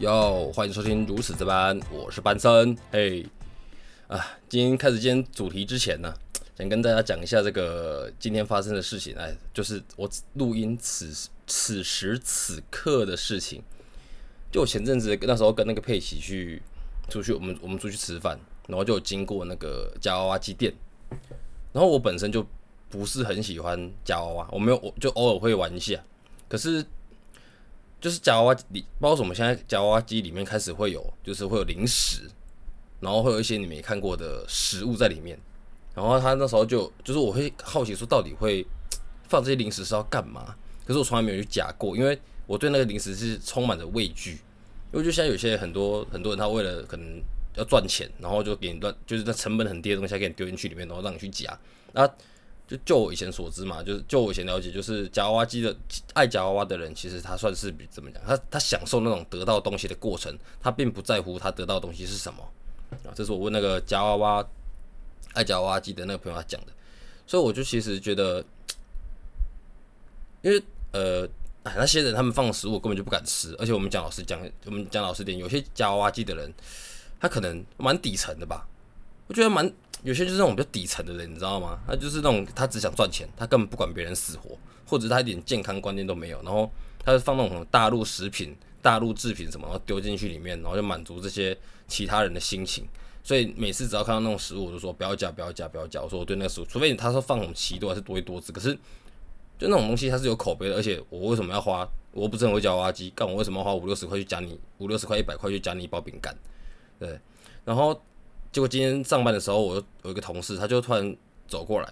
哟，欢迎收听如此这般，我是班森。嘿，啊，今天开始今天主题之前呢，想跟大家讲一下这个今天发生的事情。哎，就是我录音此此时此刻的事情。就我前阵子那时候跟那个佩奇去出去，我们我们出去吃饭，然后就经过那个夹娃娃机店。然后我本身就不是很喜欢夹娃娃，我没有，我就偶尔会玩一下。可是就是夹娃娃里，不知道什么，现在夹娃娃机里面开始会有，就是会有零食，然后会有一些你没看过的食物在里面。然后他那时候就就是我会好奇说，到底会放这些零食是要干嘛？可是我从来没有去夹过，因为我对那个零食是充满着畏惧。因为就现在有些很多很多人，他为了可能要赚钱，然后就给你乱，就是那成本很低的东西，给你丢进去里面，然后让你去夹。那就就我以前所知嘛，就是就我以前了解，就是夹娃娃机的爱夹娃娃的人，其实他算是比怎么讲，他他享受那种得到东西的过程，他并不在乎他得到东西是什么啊。这是我问那个夹娃娃爱夹娃娃机的那个朋友他讲的，所以我就其实觉得，因为呃，哎，那些人他们放食物根本就不敢吃，而且我们讲老实讲，我们讲老实点，有些夹娃娃机的人，他可能蛮底层的吧，我觉得蛮。有些就是那种比较底层的人，你知道吗？他就是那种他只想赚钱，他根本不管别人死活，或者他一点健康观念都没有。然后他就放那种大陆食品、大陆制品什么，然后丢进去里面，然后就满足这些其他人的心情。所以每次只要看到那种食物，我就说不要加，不要加，不要加。我说我对那个食物，除非他说放什么奇多还是多一多汁，可是就那种东西它是有口碑的，而且我为什么要花？我不是很会夹娃娃机，干我为什么要花五六十块去加你五六十块一百块去加你一包饼干？对，然后。结果今天上班的时候，我有一个同事，他就突然走过来，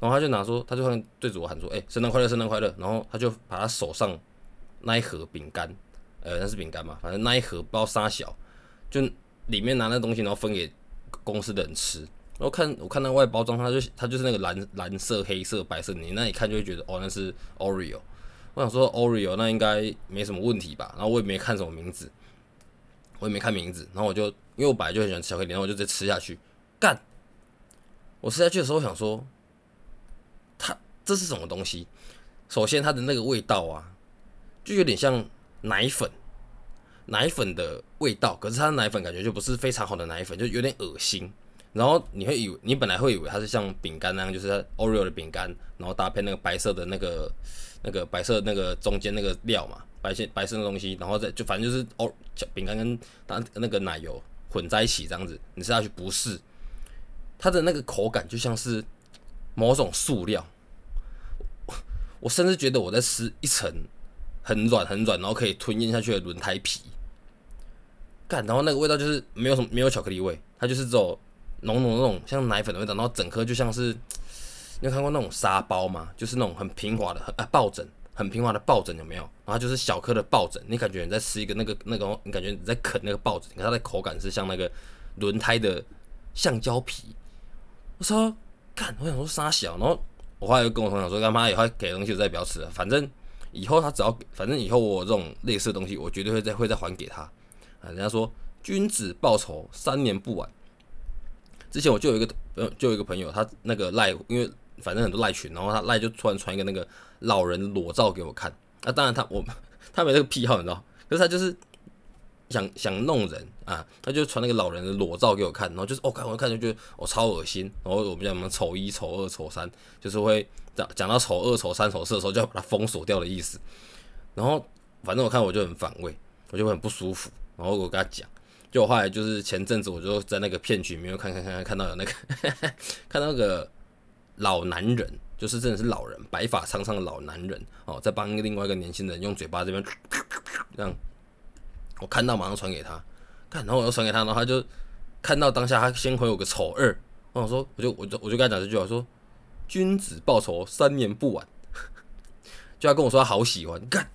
然后他就拿说，他就突然对着我喊说：“哎，圣诞快乐，圣诞快乐！”然后他就把他手上那一盒饼干，呃，那是饼干嘛？反正那一盒包沙小，就里面拿那东西，然后分给公司的人吃。然后看我看那外包装，他就他就是那个蓝蓝色、黑色、白色，你那一看就会觉得哦，那是 Oreo。我想说 Oreo 那应该没什么问题吧？然后我也没看什么名字，我也没看名字，然后我就。因为我本来就很喜欢吃巧克力，然后我就直接吃下去。干！我吃下去的时候，想说，它这是什么东西？首先，它的那个味道啊，就有点像奶粉，奶粉的味道。可是它的奶粉感觉就不是非常好的奶粉，就有点恶心。然后你会以为，你本来会以为它是像饼干那样，就是 Oreo 的饼干，然后搭配那个白色的那个那个白色那个中间那个料嘛，白色白色的东西，然后再就反正就是哦，饼干跟当那个奶油。混在一起这样子，你吃下去不是它的那个口感，就像是某种塑料。我甚至觉得我在吃一层很软很软，然后可以吞咽下去的轮胎皮。干，然后那个味道就是没有什么没有巧克力味，它就是这种浓浓那种像奶粉的味道，然后整颗就像是你有看过那种沙包吗？就是那种很平滑的很啊抱枕。很平滑的抱枕有没有？然后就是小颗的抱枕，你感觉你在吃一个那个那个，你感觉你在啃那个抱枕，你看它的口感是像那个轮胎的橡胶皮。我说，干，我想说沙小，然后我后来又跟我朋友说，干妈以后给东西我再不要吃了，反正以后他只要，反正以后我这种类似的东西，我绝对会再会再还给他。啊，人家说君子报仇三年不晚。之前我就有一个朋友，就有一个朋友，他那个赖，因为。反正很多赖群，然后他赖就突然传一个那个老人裸照给我看。那当然他我他没这个癖好，你知道？可是他就是想想弄人啊，他就传那个老人的裸照给我看，然后就是哦看我看就觉得我超恶心。然后我们讲什么丑一、丑二、丑三，就是会讲讲到丑二、丑三、丑四的时候就要把它封锁掉的意思。然后反正我看我就很反胃，我就很不舒服。然后我跟他讲，就后来就是前阵子我就在那个骗局里面看看看看看到有那个看到那个。老男人就是真的是老人，白发苍苍的老男人哦，在帮另外一个年轻人用嘴巴这边这样，我看到马上传给他，看，然后我又传给他，然后他就看到当下他先回我个丑二，我说我就我就我就跟他讲这句话说，君子报仇三年不晚，就要跟我说他好喜欢，干，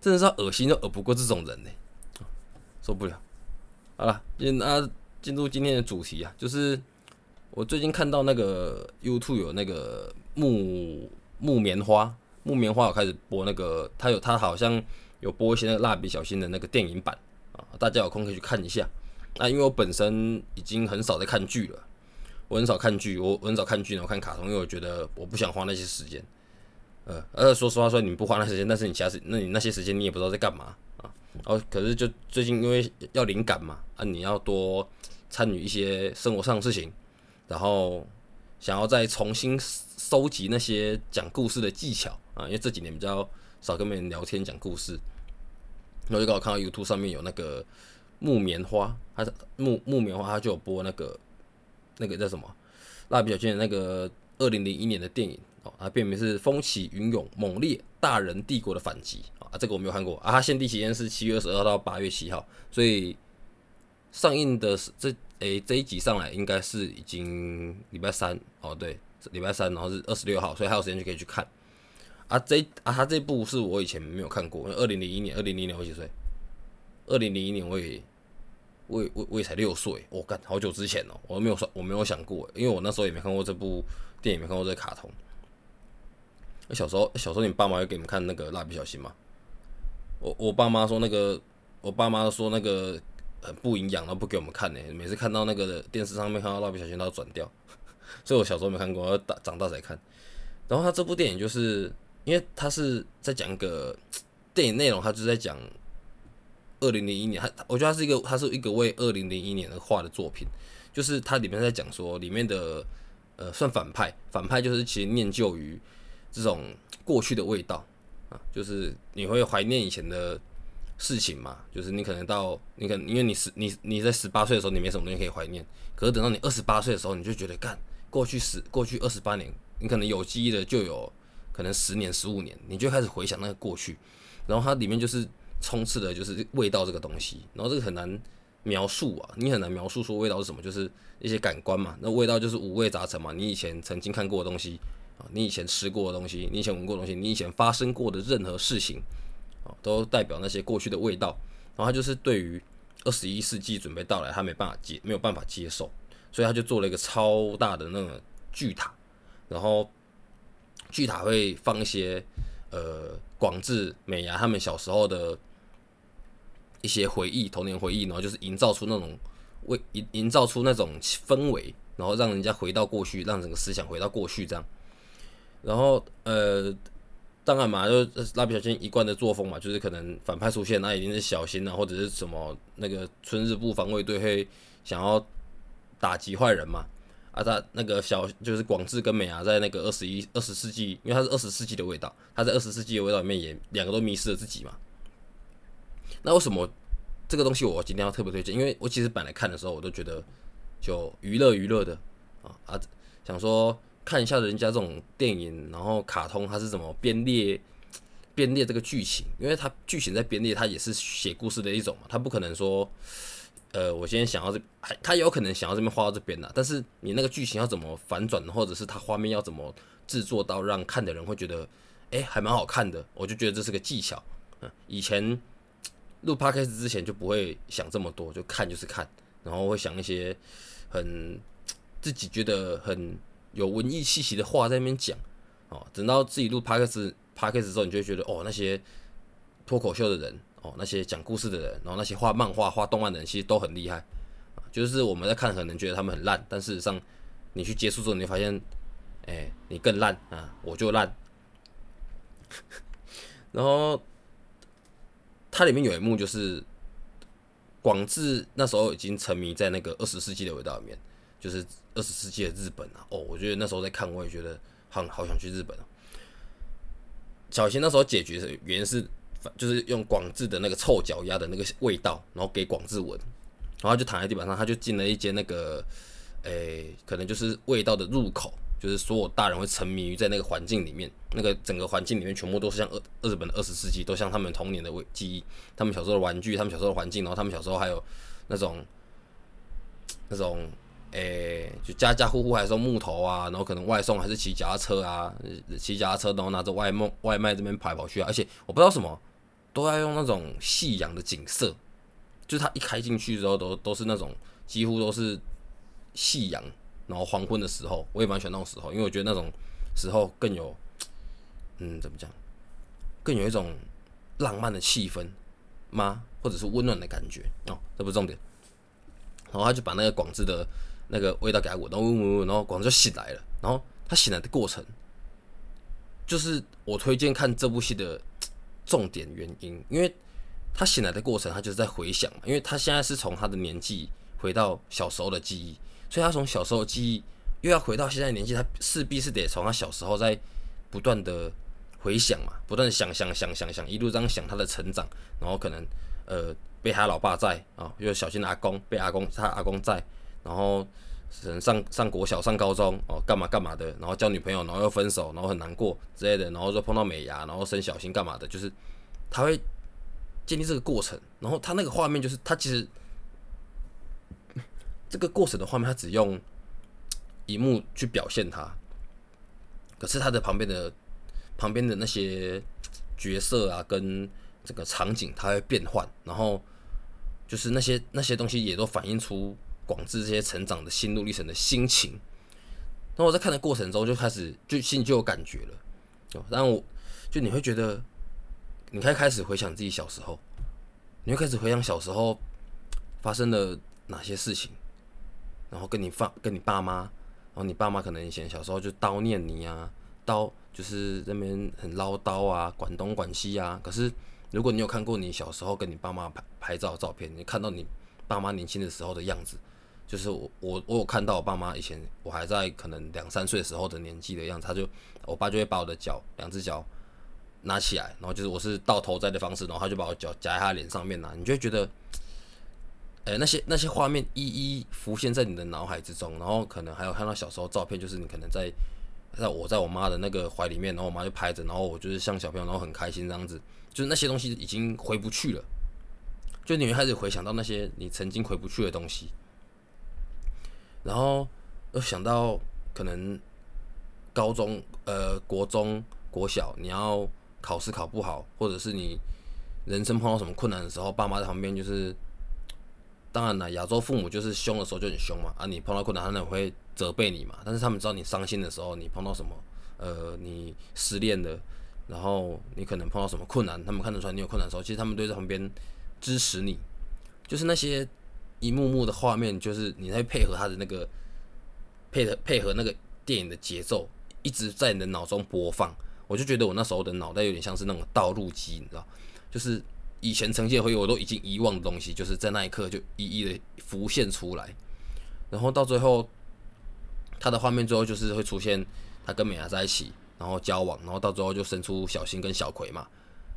真的是恶心都恶不过这种人呢，受不了。好了，进啊进入今天的主题啊，就是。我最近看到那个 YouTube 有那个木木棉花，木棉花有开始播那个，他有他好像有播一些那个蜡笔小新的那个电影版啊，大家有空可以去看一下。那因为我本身已经很少在看剧了，我很少看剧，我很少看剧，呢，我看卡通，因为我觉得我不想花那些时间。呃，而且说实话说，你不花那时间，但是你其他时，那你那些时间你也不知道在干嘛啊。然后可是就最近因为要灵感嘛，啊，你要多参与一些生活上的事情，然后想要再重新收集那些讲故事的技巧啊，因为这几年比较少跟别人聊天讲故事，然后就刚好看到 YouTube 上面有那个木棉花，它木木棉花，它就有播那个那个叫什么蜡笔小新的那个二零零一年的电影哦。啊，片名是《风起云涌，猛烈大人帝国的反击》啊，这个我没有看过啊。它限定期间是七月二十二到八月七号，所以上映的是这诶这一集上来应该是已经礼拜三哦，对，礼拜三，然后是二十六号，所以还有时间就可以去看。啊，这啊，他这部是我以前没有看过，因为二零零一年，二零零一年我几岁？二零零一年我也我也我我也才六岁，我干好久之前哦，我没有说我没有想过，因为我那时候也没看过这部电影，没看过这个卡通。小时候，小时候你爸妈会给你们看那个蜡笔小新吗？我我爸妈说那个，我爸妈说那个很不营养，然后不给我们看呢。每次看到那个电视上面看到蜡笔小新都要转掉，所以我小时候没看过，要长长大才看。然后他这部电影就是因为他是在讲一个电影内容，他就在讲二零零一年，他我觉得他是一个，他是一个为二零零一年而画的作品，就是它里面在讲说里面的呃算反派，反派就是其实念旧于。这种过去的味道啊，就是你会怀念以前的事情嘛？就是你可能到你可能因为你十你你在十八岁的时候你没什么东西可以怀念，可是等到你二十八岁的时候，你就觉得干过去十过去二十八年，你可能有记忆的就有可能十年十五年，你就开始回想那个过去，然后它里面就是充斥的就是味道这个东西，然后这个很难描述啊，你很难描述说味道是什么，就是一些感官嘛，那味道就是五味杂陈嘛，你以前曾经看过的东西。啊，你以前吃过的东西，你以前闻过的东西，你以前发生过的任何事情，都代表那些过去的味道。然后他就是对于二十一世纪准备到来，他没办法接，没有办法接受，所以他就做了一个超大的那个巨塔。然后巨塔会放一些呃广志、美牙他们小时候的一些回忆、童年回忆，然后就是营造出那种为营营造出那种氛围，然后让人家回到过去，让整个思想回到过去这样。然后呃，当然嘛，就蜡笔小新一贯的作风嘛，就是可能反派出现，那一定是小新啊，或者是什么那个春日部防卫队会想要打击坏人嘛。啊，他那个小就是广志跟美伢在那个二十一二十世纪，因为他是二十世纪的味道，他在二十世纪的味道里面也两个都迷失了自己嘛。那为什么这个东西我今天要特别推荐？因为我其实本来看的时候，我都觉得就娱乐娱乐的啊啊，想说。看一下人家这种电影，然后卡通它是怎么编列 编列这个剧情，因为它剧情在编列，它也是写故事的一种嘛，它不可能说，呃，我今天想要这，还它有可能想要这边画到这边的，但是你那个剧情要怎么反转，或者是它画面要怎么制作到让看的人会觉得，哎，还蛮好看的，我就觉得这是个技巧。嗯，以前录 p o d c t 之前就不会想这么多，就看就是看，然后会想一些很自己觉得很。有文艺气息的话在那边讲，哦，等到自己录 p 克斯 k 克斯之后，你就会觉得，哦，那些脱口秀的人，哦，那些讲故事的人，然后那些画漫画、画动漫的人，其实都很厉害，就是我们在看，可能觉得他们很烂，但事实上，你去接触之后，你会发现，哎，你更烂啊，我就烂。然后，它里面有一幕就是，广志那时候已经沉迷在那个二十世纪的味道里面。就是二十世纪的日本啊，哦，我觉得那时候在看，我也觉得好好想去日本啊。小新那时候解决的原因是，就是用广志的那个臭脚丫的那个味道，然后给广志闻，然后就躺在地板上，他就进了一间那个，诶，可能就是味道的入口，就是所有大人会沉迷于在那个环境里面，那个整个环境里面全部都是像二日本的二十世纪，都像他们童年的味记忆，他们小时候的玩具，他们小时候的环境，然后他们小时候还有那种那种。诶，就家家户户还送木头啊，然后可能外送还是骑脚踏车啊，骑脚踏车然后拿着外卖外卖这边跑来跑去啊，而且我不知道什么都要用那种夕阳的景色，就是它一开进去之后都都是那种几乎都是夕阳，然后黄昏的时候，我也蛮喜欢那种时候，因为我觉得那种时候更有，嗯，怎么讲，更有一种浪漫的气氛吗？或者是温暖的感觉哦，这不是重点，然后他就把那个广智的。那个味道给他闻，然后然后广州就醒来了。然后他醒来的过程，就是我推荐看这部戏的重点原因。因为他醒来的过程，他就是在回想，因为他现在是从他的年纪回到小时候的记忆，所以他从小时候的记忆又要回到现在年纪，他势必是得从他小时候在不断的回想嘛，不断的想想想想想，一路这样想他的成长，然后可能呃被他老爸在啊，又小心阿公被阿公他阿公在，然后上上国小上高中哦干嘛干嘛的，然后交女朋友，然后又分手，然后很难过之类的，然后说碰到美牙，然后生小心干嘛的，就是他会建立这个过程，然后他那个画面就是他其实这个过程的画面，他只用一幕去表现他，可是他的旁边的旁边的那些角色啊，跟这个场景，它会变换，然后就是那些那些东西也都反映出。广志这些成长的心路历程的心情，那我在看的过程中就开始就心里就有感觉了，然后我就你会觉得，你开开始回想自己小时候，你会开始回想小时候发生了哪些事情，然后跟你爸跟你爸妈，然后你爸妈可能以前小时候就叨念你啊，叨就是那边很唠叨啊，管东管西啊。可是如果你有看过你小时候跟你爸妈拍拍照照片，你看到你爸妈年轻的时候的样子。就是我我我有看到我爸妈以前我还在可能两三岁时候的年纪的样子，他就我爸就会把我的脚两只脚拿起来，然后就是我是倒头栽的方式，然后他就把我脚夹在他脸上面拿，你就会觉得，呃那些那些画面一一浮现在你的脑海之中，然后可能还有看到小时候照片，就是你可能在在我在我妈的那个怀里面，然后我妈就拍着，然后我就是像小朋友，然后很开心这样子，就是那些东西已经回不去了，就你会开始回想到那些你曾经回不去的东西。然后又想到可能高中、呃国中、国小，你要考试考不好，或者是你人生碰到什么困难的时候，爸妈在旁边就是，当然了，亚洲父母就是凶的时候就很凶嘛，啊，你碰到困难，他们会责备你嘛。但是他们知道你伤心的时候，你碰到什么，呃，你失恋了，然后你可能碰到什么困难，他们看得出来你有困难的时候，其实他们都在旁边支持你，就是那些。一幕幕的画面，就是你在配合他的那个配合配合那个电影的节奏，一直在你的脑中播放。我就觉得我那时候的脑袋有点像是那种道路机，你知道，就是以前呈现回忆我都已经遗忘的东西，就是在那一刻就一一的浮现出来。然后到最后，他的画面最后就是会出现他跟美伢在一起，然后交往，然后到最后就生出小新跟小葵嘛。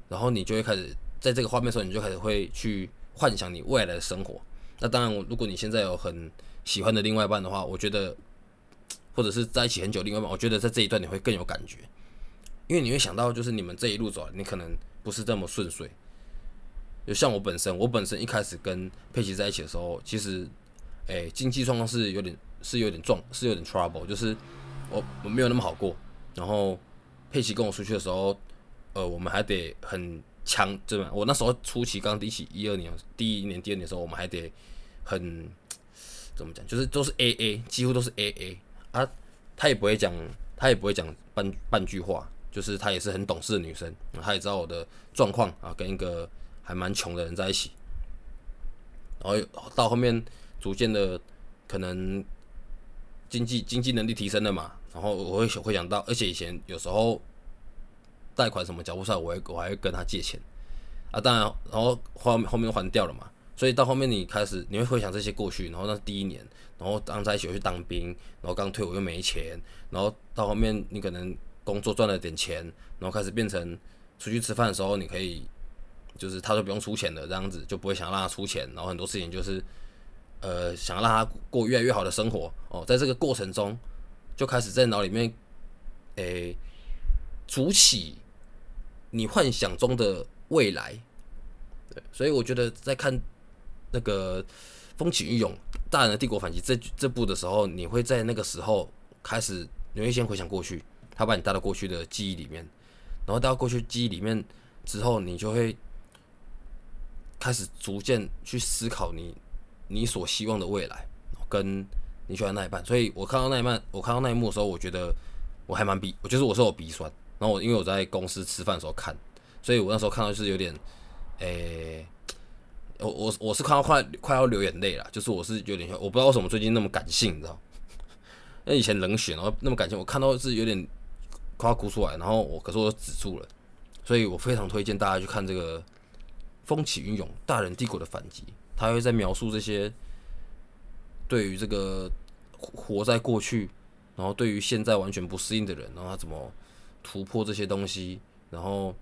然后你就会开始在这个画面的时候，你就开始会去幻想你未来的生活。那当然，如果你现在有很喜欢的另外一半的话，我觉得，或者是在一起很久另外一半，我觉得在这一段你会更有感觉，因为你会想到，就是你们这一路走，你可能不是这么顺遂。就像我本身，我本身一开始跟佩奇在一起的时候，其实，诶，经济状况是有点是有点撞，是有点 trouble，就是我我没有那么好过。然后佩奇跟我出去的时候，呃，我们还得很。强，对吧？我那时候初期刚一起一二年，第一年、第二年的时候，我们还得很怎么讲，就是都是 A A，几乎都是 A A 啊。她也不会讲，她也不会讲半半句话，就是她也是很懂事的女生，她也知道我的状况啊，跟一个还蛮穷的人在一起。然后到后面逐渐的可能经济经济能力提升了嘛，然后我会会想到，而且以前有时候。贷款什么缴不出来，我会我还会跟他借钱啊，当然，然后后面后面还掉了嘛，所以到后面你开始你会回想这些过去，然后那是第一年，然后刚在一起去当兵，然后刚退伍又没钱，然后到后面你可能工作赚了点钱，然后开始变成出去吃饭的时候，你可以就是他说不用出钱的这样子，就不会想让他出钱，然后很多事情就是呃想让他过越来越好的生活哦，在这个过程中就开始在脑里面诶筑起。你幻想中的未来，对，所以我觉得在看那个《风起云涌》《大人的帝国反击》这这部的时候，你会在那个时候开始，你会先回想过去，他把你带到过去的记忆里面，然后带到过去记忆里面之后，你就会开始逐渐去思考你你所希望的未来，跟你喜欢那一半。所以我看到那一半，我看到那一幕的时候，我觉得我还蛮鼻，我觉得我是有鼻酸。然后我因为我在公司吃饭的时候看，所以我那时候看到就是有点，诶，我我我是看到快快要流眼泪了，就是我是有点，我不知道为什么最近那么感性，你知道？因为以前冷血，然后那么感性，我看到是有点快要哭出来，然后我可是我止住了，所以我非常推荐大家去看这个《风起云涌，大人帝国的反击，他会在描述这些对于这个活在过去，然后对于现在完全不适应的人，然后他怎么突破这些东西，然后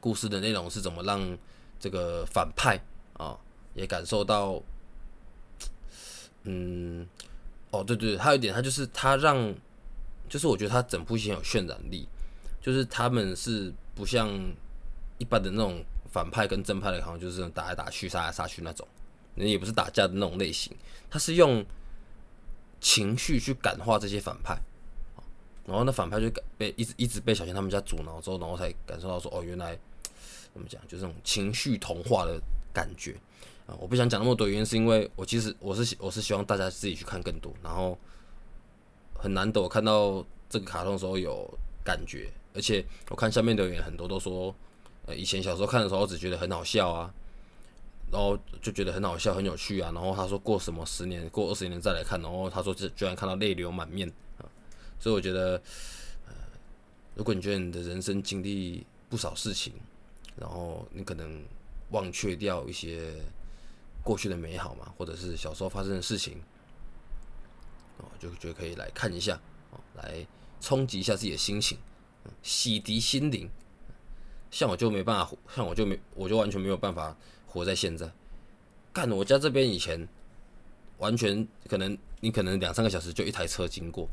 故事的内容是怎么让这个反派啊也感受到，嗯，哦，对对，还有一点，他就是他让，就是我觉得他整部戏很有渲染力，就是他们是不像一般的那种。反派跟正派的好像就是打来打去、杀来杀去那种，那也不是打架的那种类型，他是用情绪去感化这些反派，然后那反派就被一直一直被小新他们家阻挠之后，然后才感受到说，哦，原来怎么讲，就这种情绪同化的感觉啊！我不想讲那么多原因，是因为我其实我是我是希望大家自己去看更多，然后很难得我看到这个卡通的时候有感觉，而且我看下面留言很多都说。呃，以前小时候看的时候，只觉得很好笑啊，然后就觉得很好笑、很有趣啊。然后他说过什么十年、过二十年再来看，然后他说这居然看到泪流满面。所以我觉得，呃，如果你觉得你的人生经历不少事情，然后你可能忘却掉一些过去的美好嘛，或者是小时候发生的事情，哦，就觉得可以来看一下，哦，来冲击一下自己的心情，洗涤心灵。像我就没办法，像我就没，我就完全没有办法活在现在。干，我家这边以前完全可能，你可能两三个小时就一台车经过，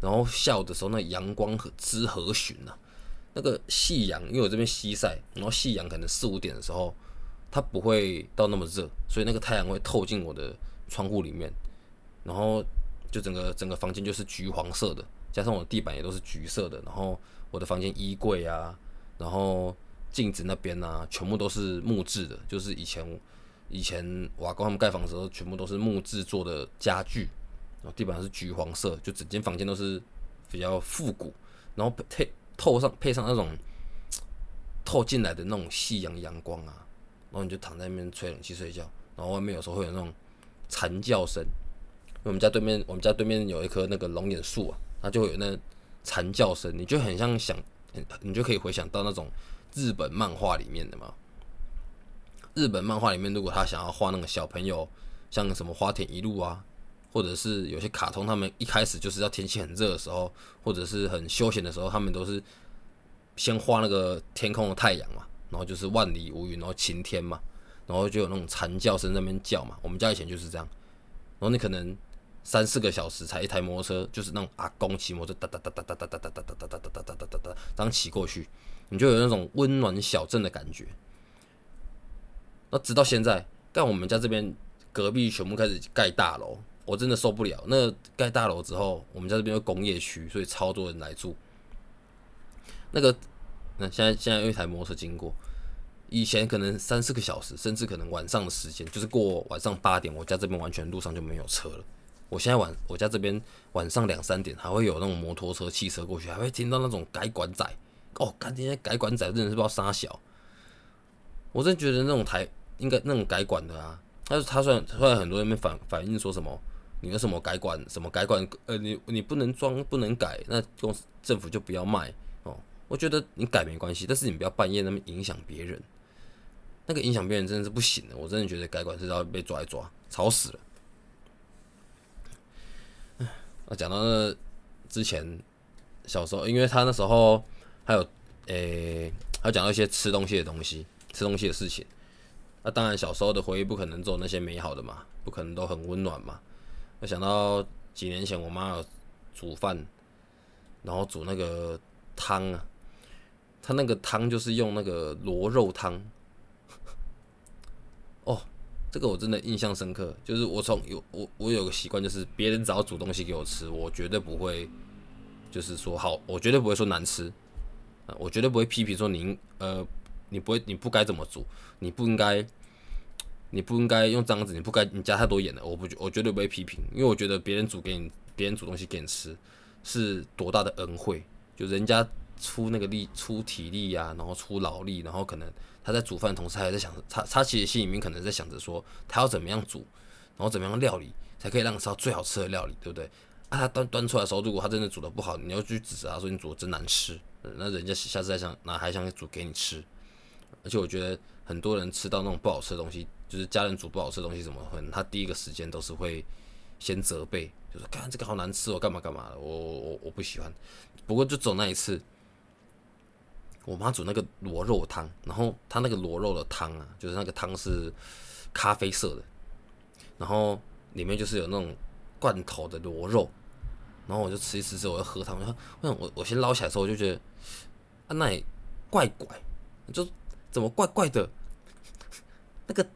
然后下午的时候那阳光和之和煦呐，那个夕阳，因为我这边西晒，然后夕阳可能四五点的时候，它不会到那么热，所以那个太阳会透进我的窗户里面，然后就整个整个房间就是橘黄色的，加上我的地板也都是橘色的，然后我的房间衣柜啊。然后镜子那边啊，全部都是木质的，就是以前以前瓦工他们盖房的时候，全部都是木质做的家具。然后地板是橘黄色，就整间房间都是比较复古。然后配透上配上那种透进来的那种夕阳阳光啊，然后你就躺在那边吹冷气睡觉。然后外面有时候会有那种蝉叫声，因为我们家对面我们家对面有一棵那个龙眼树啊，它就会有那蝉叫声，你就很像想。你就可以回想到那种日本漫画里面的嘛。日本漫画里面，如果他想要画那个小朋友，像什么花田一路啊，或者是有些卡通，他们一开始就是要天气很热的时候，或者是很休闲的时候，他们都是先画那个天空的太阳嘛，然后就是万里无云，然后晴天嘛，然后就有那种蝉叫声在那边叫嘛。我们家以前就是这样，然后你可能。三四个小时才一台摩托车，就是那种阿公骑摩托车哒哒哒哒哒哒哒哒哒哒哒哒哒哒哒哒哒，这样骑过去，你就有那种温暖小镇的感觉。那直到现在，干我们家这边隔壁全部开始盖大楼，我真的受不了。那盖大楼之后，我们家这边有工业区，所以超多人来住。那个，那现在现在有一台摩托车经过，以前可能三四个小时，甚至可能晚上的时间，就是过晚上八点，我家这边完全路上就没有车了。我现在晚，我家这边晚上两三点还会有那种摩托车、汽车过去，还会听到那种改管仔哦，看这些改管仔真的是不知道啥小。我真觉得那种台应该那种改管的啊，但是他虽然虽然很多人反反映说什么，你为什么改管什么改管呃你你不能装不能改，那公司政府就不要卖哦。我觉得你改没关系，但是你不要半夜那么影响别人，那个影响别人真的是不行的。我真的觉得改管是要被抓一抓，吵死了。那讲到那之前小时候，因为他那时候还有诶，还讲到一些吃东西的东西，吃东西的事情。那当然小时候的回忆不可能做那些美好的嘛，不可能都很温暖嘛。我想到几年前我妈煮饭，然后煮那个汤啊，她那个汤就是用那个螺肉汤，哦。这个我真的印象深刻，就是我从有我我有个习惯，就是别人只要煮东西给我吃，我绝对不会就是说好，我绝对不会说难吃，我绝对不会批评说您呃你不会你不该怎么煮，你不应该你不应该用这样子，你不该你加太多盐了，我不我绝对不会批评，因为我觉得别人煮给你，别人煮东西给你吃是多大的恩惠，就人家出那个力出体力呀，然后出劳力，然后可能。他在煮饭同时，还在想，他他其实心里面可能在想着说，他要怎么样煮，然后怎么样料理，才可以让吃到最好吃的料理，对不对？啊，他端端出来的时候，如果他真的煮的不好，你要去指责他说你煮的真难吃，那人家下次再想，那还想煮给你吃。而且我觉得很多人吃到那种不好吃的东西，就是家人煮不好吃的东西，怎么，可能他第一个时间都是会先责备，就说看这个好难吃，哦干嘛干嘛的，我我我不喜欢。不过就走那一次，我妈煮那个螺肉汤，然后她那个螺肉的汤啊，就是那个汤是咖啡色的，然后里面就是有那种罐头的螺肉，然后我就吃一吃之后我要喝汤，我想我我先捞起来的时候我就觉得啊那也怪怪，就怎么怪怪的，那个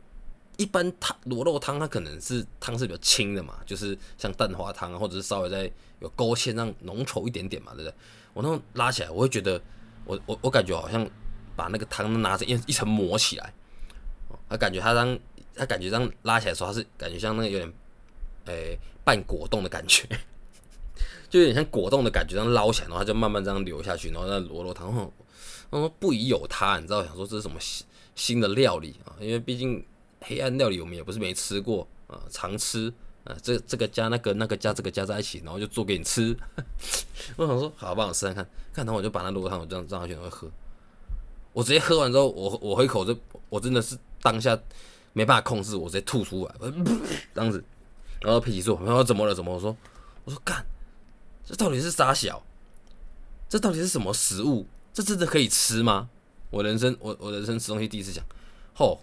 一般汤螺肉汤它可能是汤是比较清的嘛，就是像蛋花汤啊，或者是稍微再有勾芡让浓稠一点点嘛，对不对？我那种拉起来我会觉得。我我我感觉好像把那个汤拿着一一层抹起来，他感觉他当他感觉这样拉起来的时候，他是感觉像那个有点诶半果冻的感觉，就有点像果冻的感觉，这样捞起来，然后它就慢慢这样流下去，然后那螺肉汤，他说不宜有他，你知道，想说这是什么新新的料理啊？因为毕竟黑暗料理我们也不是没吃过啊，常吃啊，这这个加那个那个加这个加在一起，然后就做给你吃。我想说，好，帮我试试看，看，然后我就把那螺汤我这样这样去会喝。我直接喝完之后，我我喝一口，就我真的是当下没办法控制，我直接吐出来，这样子。然后佩奇说：“我说怎么了？怎么？”我说：“我说干，这到底是啥小？这到底是什么食物？这真的可以吃吗？”我人生我我人生吃东西第一次讲，吼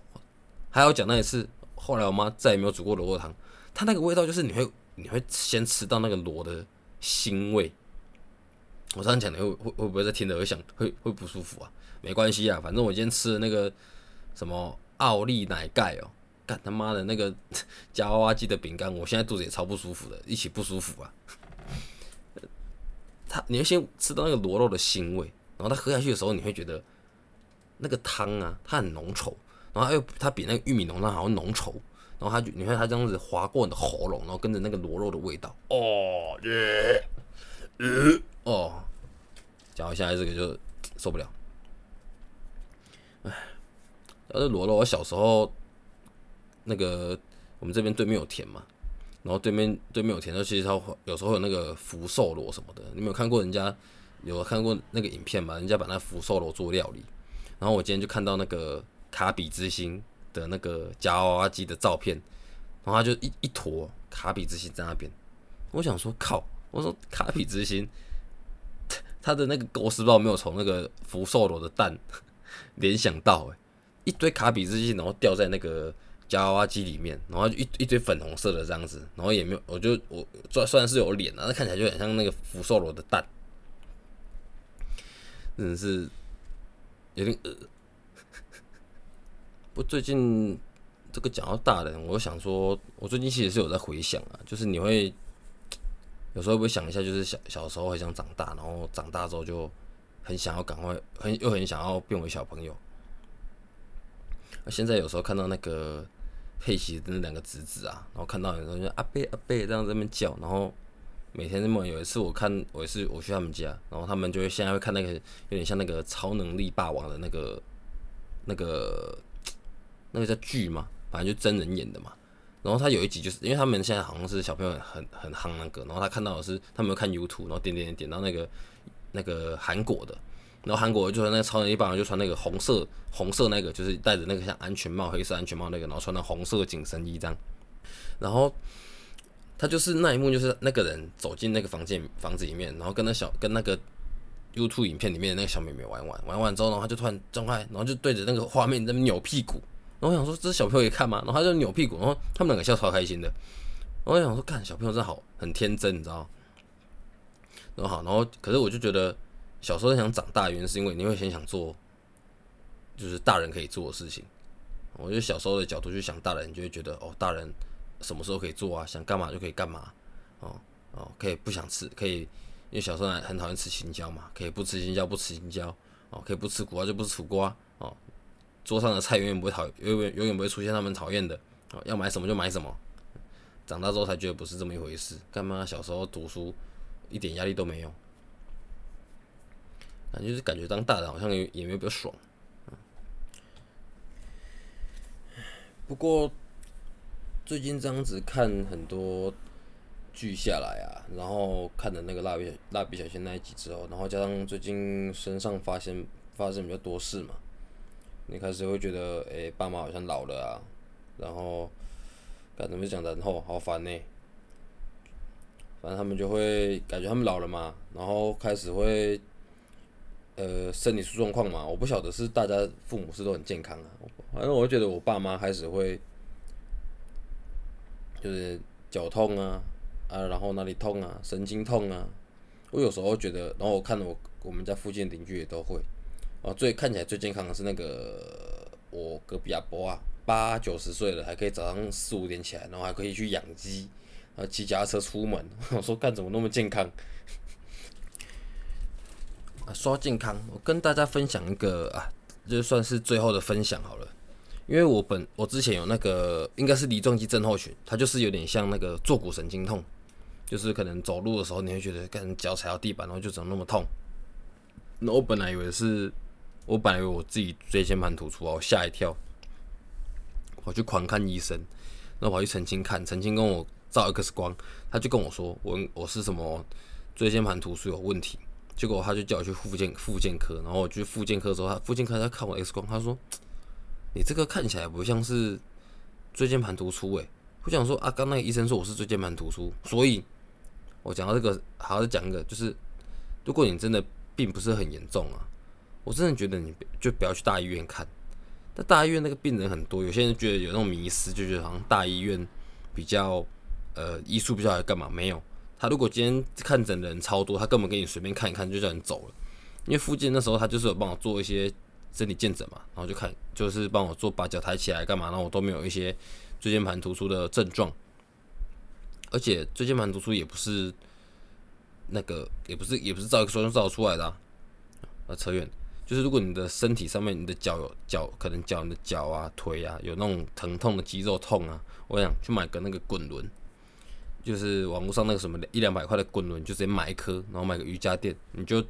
还要讲那一次。后来我妈再也没有煮过螺汤，它那个味道就是你会你会先吃到那个螺的腥味。我这样讲，你会会会不会在听着会想会会不舒服啊？没关系啊，反正我今天吃的那个什么奥利奶盖哦，干他妈的那个 夹娃娃机的饼干，我现在肚子也超不舒服的，一起不舒服啊。它你会先吃到那个螺肉的腥味，然后它喝下去的时候，你会觉得那个汤啊，它很浓稠，然后又它比那个玉米浓汤还要浓稠，然后它就你看它这样子划过你的喉咙，然后跟着那个螺肉的味道，哦耶，呃。哦，讲到现在这个就受不了。哎，要是罗罗，我小时候那个我们这边对面有田嘛，然后对面对面有田，就其实它有时候有那个福寿螺什么的。你没有看过人家有看过那个影片吗？人家把那福寿螺做料理。然后我今天就看到那个卡比之星的那个夹娃娃机的照片，然后他就一一坨卡比之星在那边。我想说靠，我说卡比之星。他的那个狗屎不知道没有从那个福寿螺的蛋 联想到，哎，一堆卡比之星，然后掉在那个夹娃娃机里面，然后一一堆粉红色的这样子，然后也没有，我就我虽虽然是有脸啊，那看起来就很像那个福寿螺的蛋，真的是有点恶。不，最近这个讲到大人，我想说，我最近其实是有在回想啊，就是你会。有时候会想一下，就是小小时候很想长大，然后长大之后就很想要赶快，很又很想要变为小朋友。现在有时候看到那个佩奇的那两个侄子啊，然后看到有时候就阿贝阿贝这样在那边叫，然后每天那么有一次我看我也是我去他们家，然后他们就会现在会看那个有点像那个超能力霸王的那个那个那个叫剧嘛，反正就真人演的嘛。然后他有一集就是，因为他们现在好像是小朋友很很夯那个，然后他看到的是他们看 YouTube，然后点点点点到那个那个韩国的，然后韩国就是那个超人一般就穿那个红色红色那个，就是戴着那个像安全帽黑色安全帽那个，然后穿那红色紧身衣这样，然后他就是那一幕就是那个人走进那个房间房子里面，然后跟那小跟那个 YouTube 影片里面的那个小妹妹玩玩玩完之后，然后他就突然张开，然后就对着那个画面在那扭屁股。然后我想说，这是小朋友也看吗？然后他就扭屁股，然后他们两个笑超开心的。然后我想说，看小朋友真好，很天真，你知道然后好，然后可是我就觉得，小时候想长大，原因是因为你会先想做，就是大人可以做的事情。我觉得小时候的角度去想大人，你就会觉得哦，大人什么时候可以做啊？想干嘛就可以干嘛。哦哦，可以不想吃，可以，因为小时候很讨厌吃青椒嘛，可以不吃青椒，不吃青椒。哦，可以不吃苦瓜就不吃苦瓜。桌上的菜永远不会讨，永远永远不会出现他们讨厌的。哦，要买什么就买什么。长大之后才觉得不是这么一回事。干嘛小时候读书一点压力都没有？感觉是感觉当大人好像也也没有比较爽。不过最近这样子看很多剧下来啊，然后看的那个蜡笔蜡笔小新那一集之后，然后加上最近身上发现发生比较多事嘛。你开始会觉得，诶，爸妈好像老了啊，然后，该怎么讲？然后好烦呢。反正他们就会感觉他们老了嘛，然后开始会，呃，身体出状况嘛。我不晓得是大家父母是都很健康啊，反正我觉得我爸妈开始会，就是脚痛啊，啊，然后哪里痛啊，神经痛啊。我有时候觉得，然后我看我我们家附近邻居也都会，哦，最看起来最健康的是那个我隔壁阿伯啊，八九十岁了还可以早上四五点起来，然后还可以去养鸡。然后，骑脚踏车出门，我说干怎么那么健康？啊，说健康，我跟大家分享一个啊，就算是最后的分享好了。因为我本我之前有那个应该是梨状肌症候群，它就是有点像那个坐骨神经痛，就是可能走路的时候你会觉得干脚踩到地板，然后就怎么那么痛。那我本来以为是，我本来以为我自己椎间盘突出啊，我吓一跳，我去狂看医生，那我去澄清看，澄清跟我。照 X 光，他就跟我说我我是什么椎间盘突出有问题，结果他就叫我去复健复健科，然后我去复健科的时候，他复健科他看我 X 光，他说你这个看起来不像是椎间盘突出诶，我想说啊，刚那个医生说我是椎间盘突出，所以我讲到这个，好好讲一个，就是如果你真的并不是很严重啊，我真的觉得你就不要去大医院看，但大医院那个病人很多，有些人觉得有那种迷失，就觉得好像大医院比较。呃，医术不知道来干嘛？没有。他如果今天看诊的人超多，他根本给你随便看一看就叫你走了。因为附近那时候他就是有帮我做一些身体健诊嘛，然后就看就是帮我做把脚抬起来干嘛，然后我都没有一些椎间盘突出的症状。而且椎间盘突出也不是那个，也不是也不是照一个双照出来的啊。啊，扯远，就是如果你的身体上面你的脚有脚，可能脚你的脚啊腿啊有那种疼痛的肌肉痛啊，我想去买个那个滚轮。就是网络上那个什么一两百块的滚轮，就直接买一颗，然后买个瑜伽垫，你就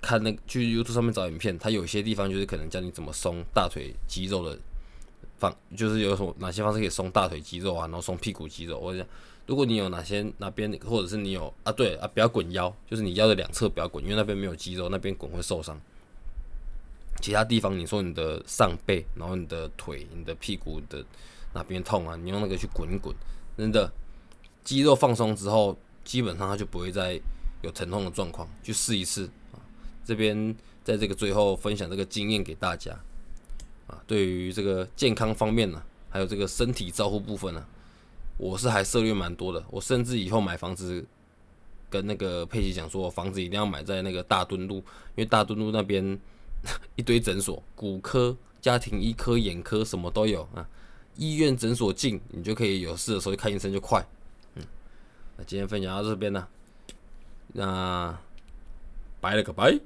看那去 YouTube 上面找影片，它有些地方就是可能教你怎么松大腿肌肉的方，就是有什么哪些方式可以松大腿肌肉啊，然后松屁股肌肉。我想，如果你有哪些哪边，或者是你有啊，对啊，不要滚腰，就是你腰的两侧不要滚，因为那边没有肌肉，那边滚会受伤。其他地方你说你的上背，然后你的腿、你的屁股的哪边痛啊，你用那个去滚一滚，真的。肌肉放松之后，基本上它就不会再有疼痛的状况。去试一试啊！这边在这个最后分享这个经验给大家啊。对于这个健康方面呢，还有这个身体照护部分呢，我是还涉猎蛮多的。我甚至以后买房子，跟那个佩奇讲说，房子一定要买在那个大墩路，因为大墩路那边 一堆诊所，骨科、家庭医科、眼科什么都有啊。医院诊所近，你就可以有事的时候去看医生就快。嗯那今天分享到这边呢，那拜了个拜。